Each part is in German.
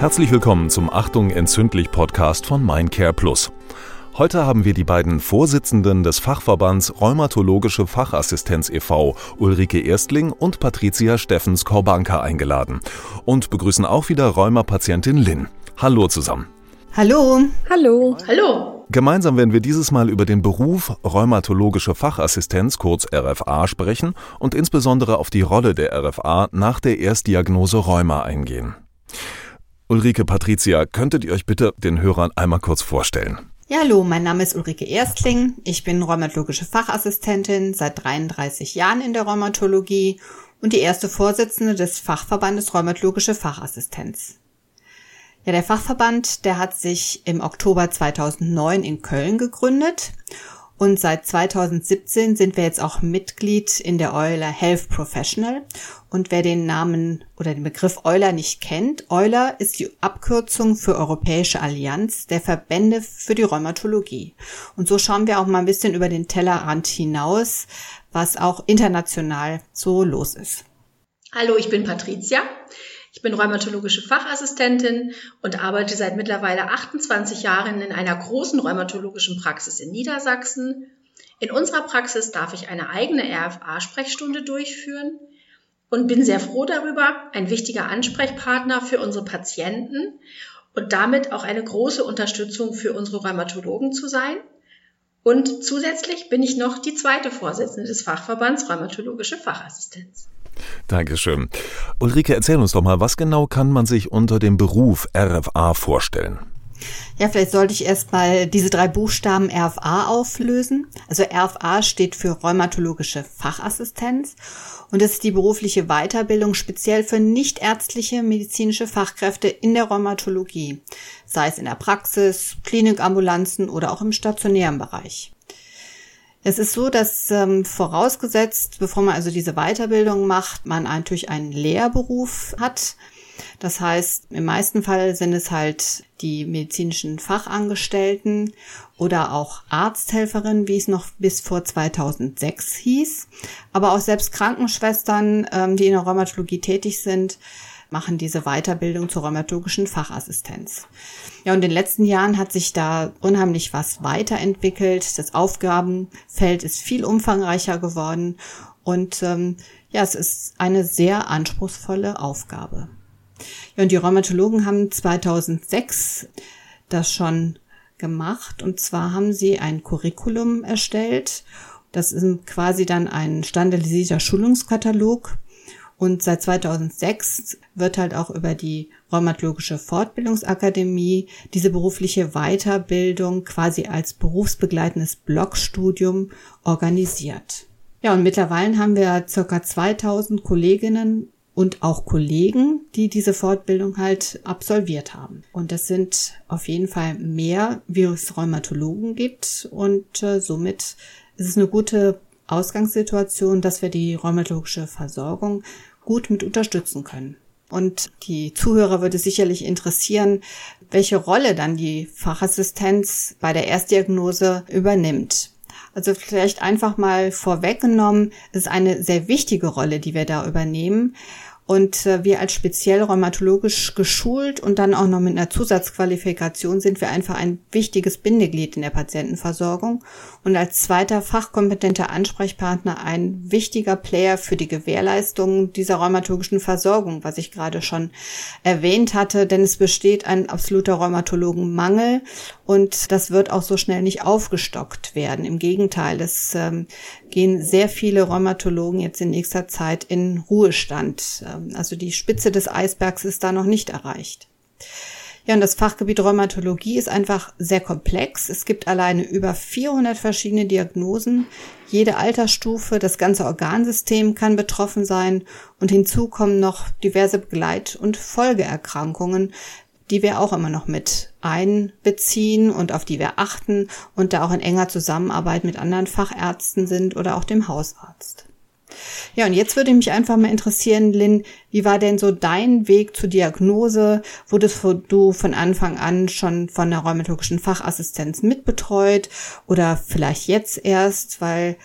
Herzlich willkommen zum Achtung entzündlich Podcast von Mindcare Plus. Heute haben wir die beiden Vorsitzenden des Fachverbands Rheumatologische Fachassistenz e.V., Ulrike Erstling und Patricia Steffens Korbanka eingeladen und begrüßen auch wieder Rheumapatientin Lynn. Hallo zusammen. Hallo. Hallo. Hallo. Gemeinsam werden wir dieses Mal über den Beruf Rheumatologische Fachassistenz, kurz RFA, sprechen und insbesondere auf die Rolle der RFA nach der Erstdiagnose Rheuma eingehen. Ulrike Patricia, könntet ihr euch bitte den Hörern einmal kurz vorstellen? Ja, hallo, mein Name ist Ulrike Erstling. Ich bin rheumatologische Fachassistentin seit 33 Jahren in der Rheumatologie und die erste Vorsitzende des Fachverbandes Rheumatologische Fachassistenz. Ja, der Fachverband, der hat sich im Oktober 2009 in Köln gegründet und seit 2017 sind wir jetzt auch Mitglied in der Euler Health Professional. Und wer den Namen oder den Begriff Euler nicht kennt, Euler ist die Abkürzung für Europäische Allianz der Verbände für die Rheumatologie. Und so schauen wir auch mal ein bisschen über den Tellerrand hinaus, was auch international so los ist. Hallo, ich bin Patricia. Ich bin rheumatologische Fachassistentin und arbeite seit mittlerweile 28 Jahren in einer großen rheumatologischen Praxis in Niedersachsen. In unserer Praxis darf ich eine eigene RFA-Sprechstunde durchführen und bin sehr froh darüber, ein wichtiger Ansprechpartner für unsere Patienten und damit auch eine große Unterstützung für unsere Rheumatologen zu sein. Und zusätzlich bin ich noch die zweite Vorsitzende des Fachverbands Rheumatologische Fachassistenz. Dankeschön. Ulrike, erzähl uns doch mal, was genau kann man sich unter dem Beruf RFA vorstellen? Ja, vielleicht sollte ich erstmal diese drei Buchstaben RFA auflösen. Also RFA steht für rheumatologische Fachassistenz und es ist die berufliche Weiterbildung speziell für nichtärztliche medizinische Fachkräfte in der Rheumatologie, sei es in der Praxis, Klinikambulanzen oder auch im stationären Bereich. Es ist so, dass ähm, vorausgesetzt, bevor man also diese Weiterbildung macht, man natürlich einen Lehrberuf hat. Das heißt, im meisten Fall sind es halt die medizinischen Fachangestellten oder auch Arzthelferinnen, wie es noch bis vor 2006 hieß. Aber auch selbst Krankenschwestern, ähm, die in der Rheumatologie tätig sind, machen diese Weiterbildung zur rheumatologischen Fachassistenz. Ja, und in den letzten Jahren hat sich da unheimlich was weiterentwickelt. Das Aufgabenfeld ist viel umfangreicher geworden und ähm, ja, es ist eine sehr anspruchsvolle Aufgabe. Ja, und die Rheumatologen haben 2006 das schon gemacht und zwar haben sie ein Curriculum erstellt. Das ist quasi dann ein standardisierter Schulungskatalog, und seit 2006 wird halt auch über die Rheumatologische Fortbildungsakademie diese berufliche Weiterbildung quasi als berufsbegleitendes Blockstudium organisiert. Ja, und mittlerweile haben wir circa 2000 Kolleginnen und auch Kollegen, die diese Fortbildung halt absolviert haben. Und das sind auf jeden Fall mehr, wie es Rheumatologen gibt. Und äh, somit ist es eine gute Ausgangssituation, dass wir die rheumatologische Versorgung gut mit unterstützen können. Und die Zuhörer würde sicherlich interessieren, welche Rolle dann die Fachassistenz bei der Erstdiagnose übernimmt. Also vielleicht einfach mal vorweggenommen, ist eine sehr wichtige Rolle, die wir da übernehmen. Und äh, wir als speziell rheumatologisch geschult und dann auch noch mit einer Zusatzqualifikation sind wir einfach ein wichtiges Bindeglied in der Patientenversorgung und als zweiter fachkompetenter Ansprechpartner ein wichtiger Player für die Gewährleistung dieser rheumatologischen Versorgung, was ich gerade schon erwähnt hatte, denn es besteht ein absoluter Rheumatologenmangel und das wird auch so schnell nicht aufgestockt werden. Im Gegenteil, es ähm, gehen sehr viele Rheumatologen jetzt in nächster Zeit in Ruhestand. Ähm, also die Spitze des Eisbergs ist da noch nicht erreicht. Ja, und das Fachgebiet Rheumatologie ist einfach sehr komplex. Es gibt alleine über 400 verschiedene Diagnosen. Jede Altersstufe, das ganze Organsystem kann betroffen sein und hinzu kommen noch diverse Begleit- und Folgeerkrankungen, die wir auch immer noch mit einbeziehen und auf die wir achten und da auch in enger Zusammenarbeit mit anderen Fachärzten sind oder auch dem Hausarzt. Ja, und jetzt würde mich einfach mal interessieren, Lynn, wie war denn so dein Weg zur Diagnose? Wurdest du von Anfang an schon von der rheumatologischen Fachassistenz mitbetreut oder vielleicht jetzt erst, weil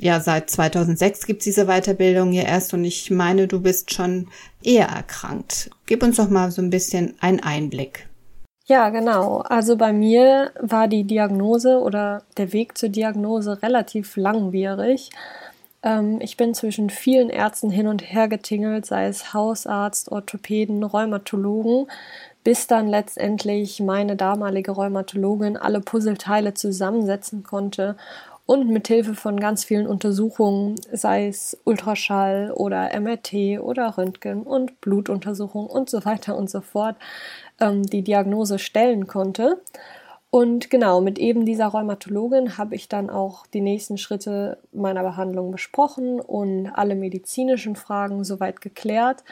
ja, seit 2006 gibt's diese Weiterbildung hier erst und ich meine, du bist schon eher erkrankt. Gib uns doch mal so ein bisschen einen Einblick. Ja, genau. Also bei mir war die Diagnose oder der Weg zur Diagnose relativ langwierig. Ähm, ich bin zwischen vielen Ärzten hin und her getingelt, sei es Hausarzt, Orthopäden, Rheumatologen, bis dann letztendlich meine damalige Rheumatologin alle Puzzleteile zusammensetzen konnte und mit Hilfe von ganz vielen Untersuchungen, sei es Ultraschall oder MRT oder Röntgen und Blutuntersuchungen und so weiter und so fort, ähm, die Diagnose stellen konnte. Und genau, mit eben dieser Rheumatologin habe ich dann auch die nächsten Schritte meiner Behandlung besprochen und alle medizinischen Fragen soweit geklärt.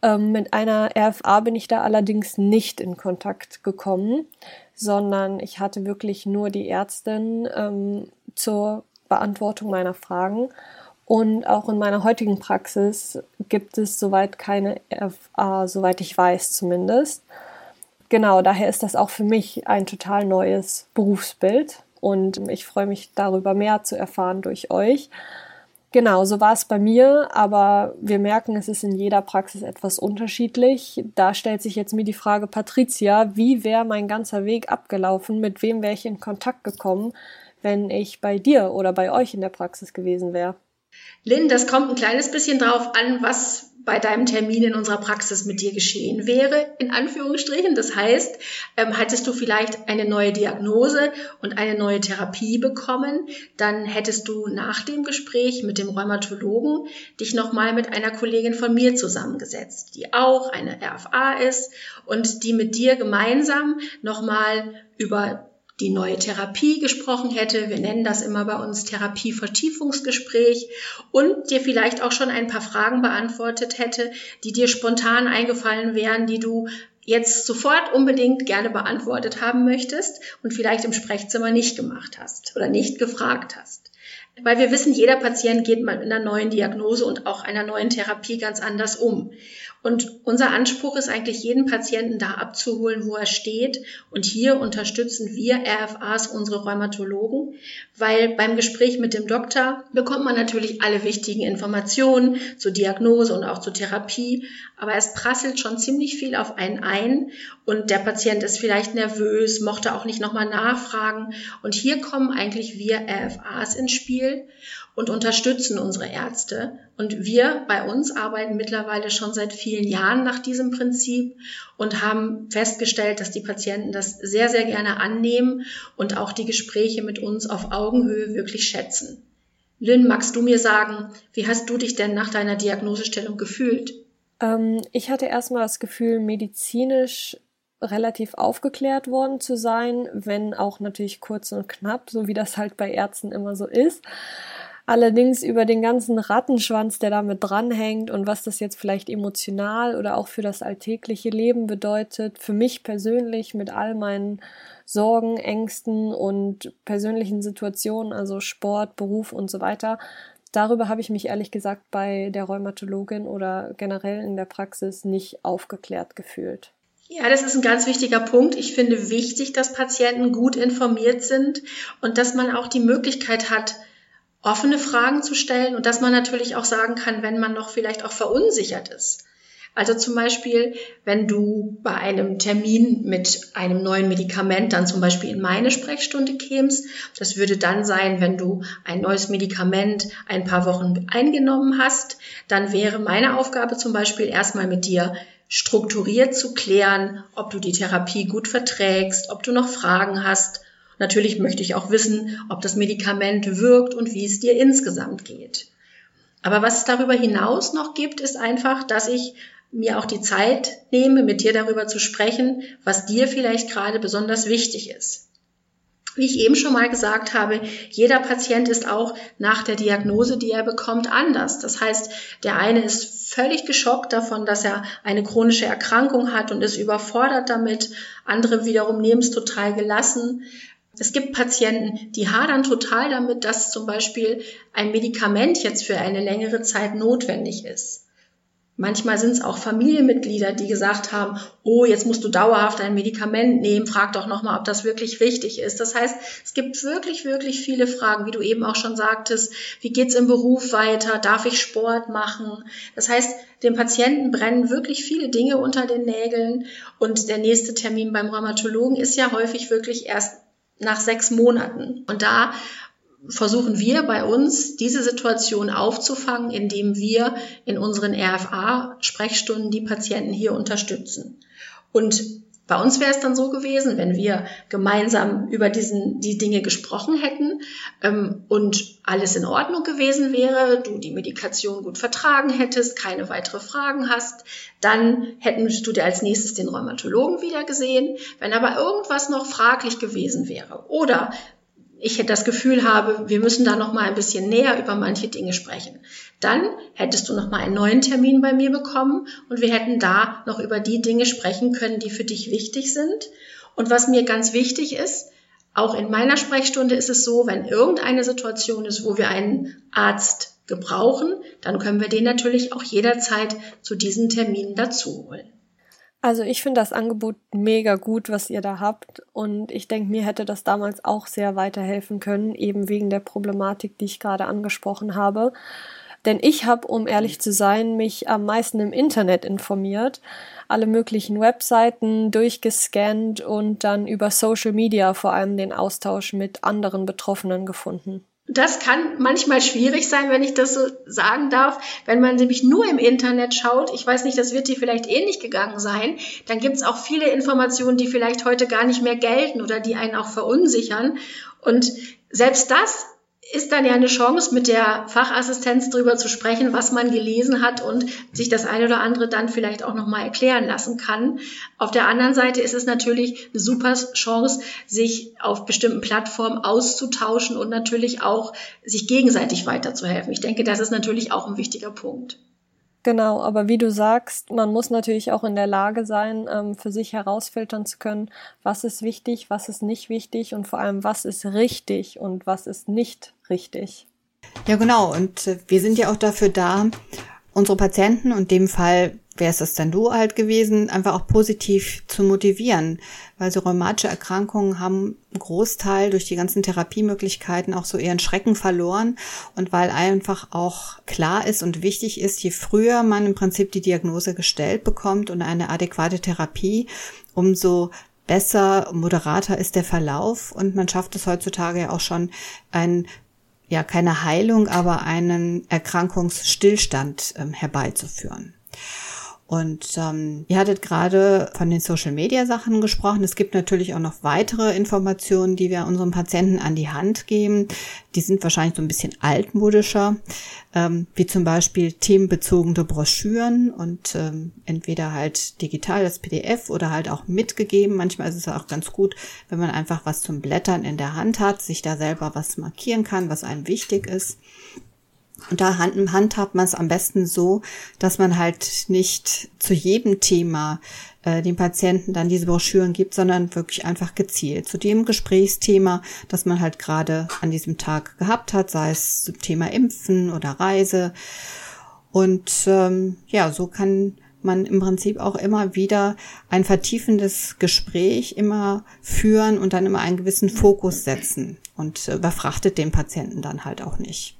Ähm, mit einer RFA bin ich da allerdings nicht in Kontakt gekommen, sondern ich hatte wirklich nur die Ärztin ähm, zur Beantwortung meiner Fragen. Und auch in meiner heutigen Praxis gibt es soweit keine RFA, soweit ich weiß zumindest genau, daher ist das auch für mich ein total neues Berufsbild und ich freue mich darüber mehr zu erfahren durch euch. Genau, so war es bei mir, aber wir merken, es ist in jeder Praxis etwas unterschiedlich. Da stellt sich jetzt mir die Frage, Patricia, wie wäre mein ganzer Weg abgelaufen? Mit wem wäre ich in Kontakt gekommen, wenn ich bei dir oder bei euch in der Praxis gewesen wäre? Lynn, das kommt ein kleines bisschen drauf an, was bei deinem Termin in unserer Praxis mit dir geschehen wäre, in Anführungsstrichen. Das heißt, ähm, hattest du vielleicht eine neue Diagnose und eine neue Therapie bekommen, dann hättest du nach dem Gespräch mit dem Rheumatologen dich nochmal mit einer Kollegin von mir zusammengesetzt, die auch eine RFA ist und die mit dir gemeinsam nochmal über die neue Therapie gesprochen hätte. Wir nennen das immer bei uns Therapievertiefungsgespräch und dir vielleicht auch schon ein paar Fragen beantwortet hätte, die dir spontan eingefallen wären, die du jetzt sofort unbedingt gerne beantwortet haben möchtest und vielleicht im Sprechzimmer nicht gemacht hast oder nicht gefragt hast. Weil wir wissen, jeder Patient geht mit einer neuen Diagnose und auch einer neuen Therapie ganz anders um. Und unser Anspruch ist eigentlich, jeden Patienten da abzuholen, wo er steht. Und hier unterstützen wir RFAs, unsere Rheumatologen, weil beim Gespräch mit dem Doktor bekommt man natürlich alle wichtigen Informationen zur Diagnose und auch zur Therapie. Aber es prasselt schon ziemlich viel auf einen ein und der Patient ist vielleicht nervös, mochte auch nicht nochmal nachfragen. Und hier kommen eigentlich wir RFAs ins Spiel und unterstützen unsere Ärzte. Und wir bei uns arbeiten mittlerweile schon seit vielen Jahren nach diesem Prinzip und haben festgestellt, dass die Patienten das sehr, sehr gerne annehmen und auch die Gespräche mit uns auf Augenhöhe wirklich schätzen. Lynn, magst du mir sagen, wie hast du dich denn nach deiner Diagnosestellung gefühlt? Ähm, ich hatte erstmal das Gefühl, medizinisch relativ aufgeklärt worden zu sein, wenn auch natürlich kurz und knapp, so wie das halt bei Ärzten immer so ist. Allerdings über den ganzen Rattenschwanz, der damit dranhängt und was das jetzt vielleicht emotional oder auch für das alltägliche Leben bedeutet, für mich persönlich mit all meinen Sorgen, Ängsten und persönlichen Situationen, also Sport, Beruf und so weiter, darüber habe ich mich ehrlich gesagt bei der Rheumatologin oder generell in der Praxis nicht aufgeklärt gefühlt. Ja, das ist ein ganz wichtiger Punkt. Ich finde wichtig, dass Patienten gut informiert sind und dass man auch die Möglichkeit hat, offene Fragen zu stellen und dass man natürlich auch sagen kann, wenn man noch vielleicht auch verunsichert ist. Also zum Beispiel, wenn du bei einem Termin mit einem neuen Medikament dann zum Beispiel in meine Sprechstunde kämst, das würde dann sein, wenn du ein neues Medikament ein paar Wochen eingenommen hast, dann wäre meine Aufgabe zum Beispiel erstmal mit dir strukturiert zu klären, ob du die Therapie gut verträgst, ob du noch Fragen hast Natürlich möchte ich auch wissen, ob das Medikament wirkt und wie es dir insgesamt geht. Aber was es darüber hinaus noch gibt, ist einfach, dass ich mir auch die Zeit nehme, mit dir darüber zu sprechen, was dir vielleicht gerade besonders wichtig ist. Wie ich eben schon mal gesagt habe, jeder Patient ist auch nach der Diagnose, die er bekommt, anders. Das heißt, der eine ist völlig geschockt davon, dass er eine chronische Erkrankung hat und ist überfordert damit. Andere wiederum nehmen es total gelassen. Es gibt Patienten, die hadern total damit, dass zum Beispiel ein Medikament jetzt für eine längere Zeit notwendig ist. Manchmal sind es auch Familienmitglieder, die gesagt haben, oh, jetzt musst du dauerhaft ein Medikament nehmen, frag doch nochmal, ob das wirklich richtig ist. Das heißt, es gibt wirklich, wirklich viele Fragen, wie du eben auch schon sagtest, wie geht's im Beruf weiter, darf ich Sport machen? Das heißt, dem Patienten brennen wirklich viele Dinge unter den Nägeln und der nächste Termin beim Rheumatologen ist ja häufig wirklich erst nach sechs Monaten. Und da versuchen wir bei uns, diese Situation aufzufangen, indem wir in unseren RFA-Sprechstunden die Patienten hier unterstützen. Und bei uns wäre es dann so gewesen, wenn wir gemeinsam über diesen, die Dinge gesprochen hätten ähm, und alles in Ordnung gewesen wäre, du die Medikation gut vertragen hättest, keine weitere Fragen hast, dann hättest du dir als nächstes den Rheumatologen wieder gesehen. Wenn aber irgendwas noch fraglich gewesen wäre oder ich das Gefühl habe, wir müssen da noch mal ein bisschen näher über manche Dinge sprechen. Dann hättest du noch mal einen neuen Termin bei mir bekommen und wir hätten da noch über die Dinge sprechen können, die für dich wichtig sind. Und was mir ganz wichtig ist, auch in meiner Sprechstunde ist es so, wenn irgendeine Situation ist, wo wir einen Arzt gebrauchen, dann können wir den natürlich auch jederzeit zu diesen Terminen dazu holen. Also ich finde das Angebot mega gut, was ihr da habt. Und ich denke, mir hätte das damals auch sehr weiterhelfen können, eben wegen der Problematik, die ich gerade angesprochen habe. Denn ich habe, um ehrlich zu sein, mich am meisten im Internet informiert, alle möglichen Webseiten durchgescannt und dann über Social Media vor allem den Austausch mit anderen Betroffenen gefunden. Das kann manchmal schwierig sein, wenn ich das so sagen darf. Wenn man nämlich nur im Internet schaut, ich weiß nicht, das wird dir vielleicht ähnlich gegangen sein, dann gibt es auch viele Informationen, die vielleicht heute gar nicht mehr gelten oder die einen auch verunsichern. Und selbst das ist dann ja eine Chance, mit der Fachassistenz darüber zu sprechen, was man gelesen hat und sich das eine oder andere dann vielleicht auch nochmal erklären lassen kann. Auf der anderen Seite ist es natürlich eine super Chance, sich auf bestimmten Plattformen auszutauschen und natürlich auch sich gegenseitig weiterzuhelfen. Ich denke, das ist natürlich auch ein wichtiger Punkt. Genau, aber wie du sagst, man muss natürlich auch in der Lage sein, ähm, für sich herausfiltern zu können, was ist wichtig, was ist nicht wichtig und vor allem, was ist richtig und was ist nicht richtig. Ja, genau. Und äh, wir sind ja auch dafür da, unsere Patienten und dem Fall wäre es das dann du halt gewesen, einfach auch positiv zu motivieren, weil so rheumatische Erkrankungen haben einen Großteil durch die ganzen Therapiemöglichkeiten auch so ihren Schrecken verloren. Und weil einfach auch klar ist und wichtig ist, je früher man im Prinzip die Diagnose gestellt bekommt und eine adäquate Therapie, umso besser, moderater ist der Verlauf. Und man schafft es heutzutage ja auch schon, ein ja keine Heilung, aber einen Erkrankungsstillstand ähm, herbeizuführen. Und ähm, ihr hattet gerade von den Social-Media-Sachen gesprochen. Es gibt natürlich auch noch weitere Informationen, die wir unseren Patienten an die Hand geben. Die sind wahrscheinlich so ein bisschen altmodischer, ähm, wie zum Beispiel themenbezogene Broschüren und ähm, entweder halt digital das PDF oder halt auch mitgegeben. Manchmal ist es auch ganz gut, wenn man einfach was zum Blättern in der Hand hat, sich da selber was markieren kann, was einem wichtig ist. Und da handhabt man es am besten so, dass man halt nicht zu jedem Thema äh, den Patienten dann diese Broschüren gibt, sondern wirklich einfach gezielt zu dem Gesprächsthema, das man halt gerade an diesem Tag gehabt hat, sei es zum Thema Impfen oder Reise. Und ähm, ja, so kann man im Prinzip auch immer wieder ein vertiefendes Gespräch immer führen und dann immer einen gewissen Fokus setzen und äh, überfrachtet den Patienten dann halt auch nicht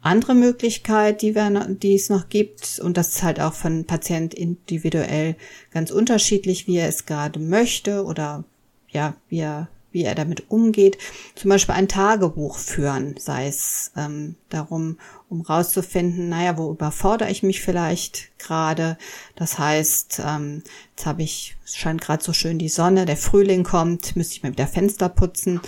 andere Möglichkeit, die, wir, die es noch gibt, und das ist halt auch von Patient individuell ganz unterschiedlich, wie er es gerade möchte oder ja, wie er, wie er damit umgeht. Zum Beispiel ein Tagebuch führen, sei es ähm, darum, um rauszufinden, naja, wo überfordere ich mich vielleicht gerade. Das heißt, ähm, jetzt habe ich, es scheint gerade so schön die Sonne, der Frühling kommt, müsste ich mal wieder Fenster putzen,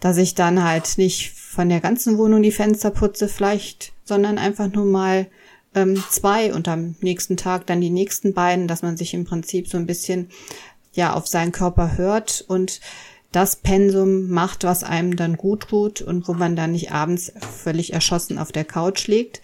dass ich dann halt nicht von der ganzen Wohnung die Fenster putze vielleicht, sondern einfach nur mal ähm, zwei und am nächsten Tag dann die nächsten beiden, dass man sich im Prinzip so ein bisschen ja auf seinen Körper hört und das Pensum macht, was einem dann gut tut und wo man dann nicht abends völlig erschossen auf der Couch liegt.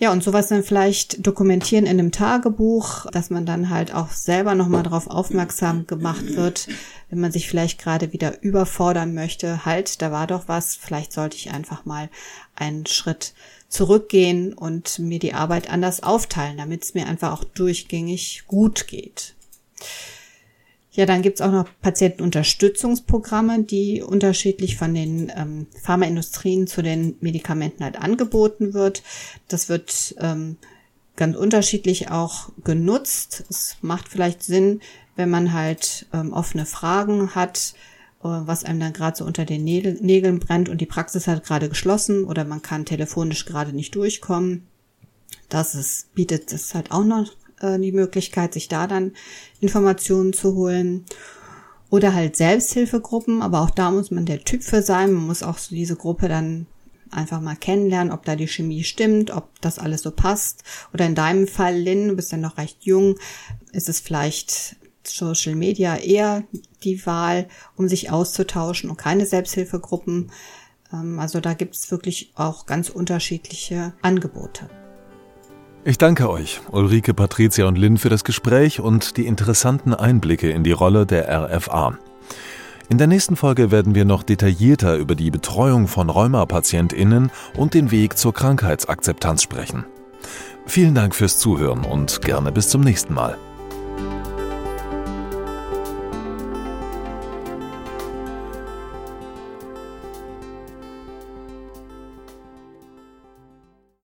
Ja, und sowas dann vielleicht dokumentieren in einem Tagebuch, dass man dann halt auch selber nochmal darauf aufmerksam gemacht wird, wenn man sich vielleicht gerade wieder überfordern möchte. Halt, da war doch was, vielleicht sollte ich einfach mal einen Schritt zurückgehen und mir die Arbeit anders aufteilen, damit es mir einfach auch durchgängig gut geht. Ja, dann gibt's auch noch Patientenunterstützungsprogramme, die unterschiedlich von den ähm, Pharmaindustrien zu den Medikamenten halt angeboten wird. Das wird ähm, ganz unterschiedlich auch genutzt. Es macht vielleicht Sinn, wenn man halt ähm, offene Fragen hat, äh, was einem dann gerade so unter den Nägel, Nägeln brennt und die Praxis hat gerade geschlossen oder man kann telefonisch gerade nicht durchkommen. Das ist, bietet es halt auch noch äh, die Möglichkeit, sich da dann Informationen zu holen. Oder halt Selbsthilfegruppen, aber auch da muss man der Typ für sein. Man muss auch so diese Gruppe dann einfach mal kennenlernen, ob da die Chemie stimmt, ob das alles so passt. Oder in deinem Fall, Lynn, du bist ja noch recht jung, ist es vielleicht Social Media eher die Wahl, um sich auszutauschen und keine Selbsthilfegruppen. Ähm, also da gibt es wirklich auch ganz unterschiedliche Angebote. Ich danke euch, Ulrike, Patricia und Lynn, für das Gespräch und die interessanten Einblicke in die Rolle der RFA. In der nächsten Folge werden wir noch detaillierter über die Betreuung von Rheuma-PatientInnen und den Weg zur Krankheitsakzeptanz sprechen. Vielen Dank fürs Zuhören und gerne bis zum nächsten Mal.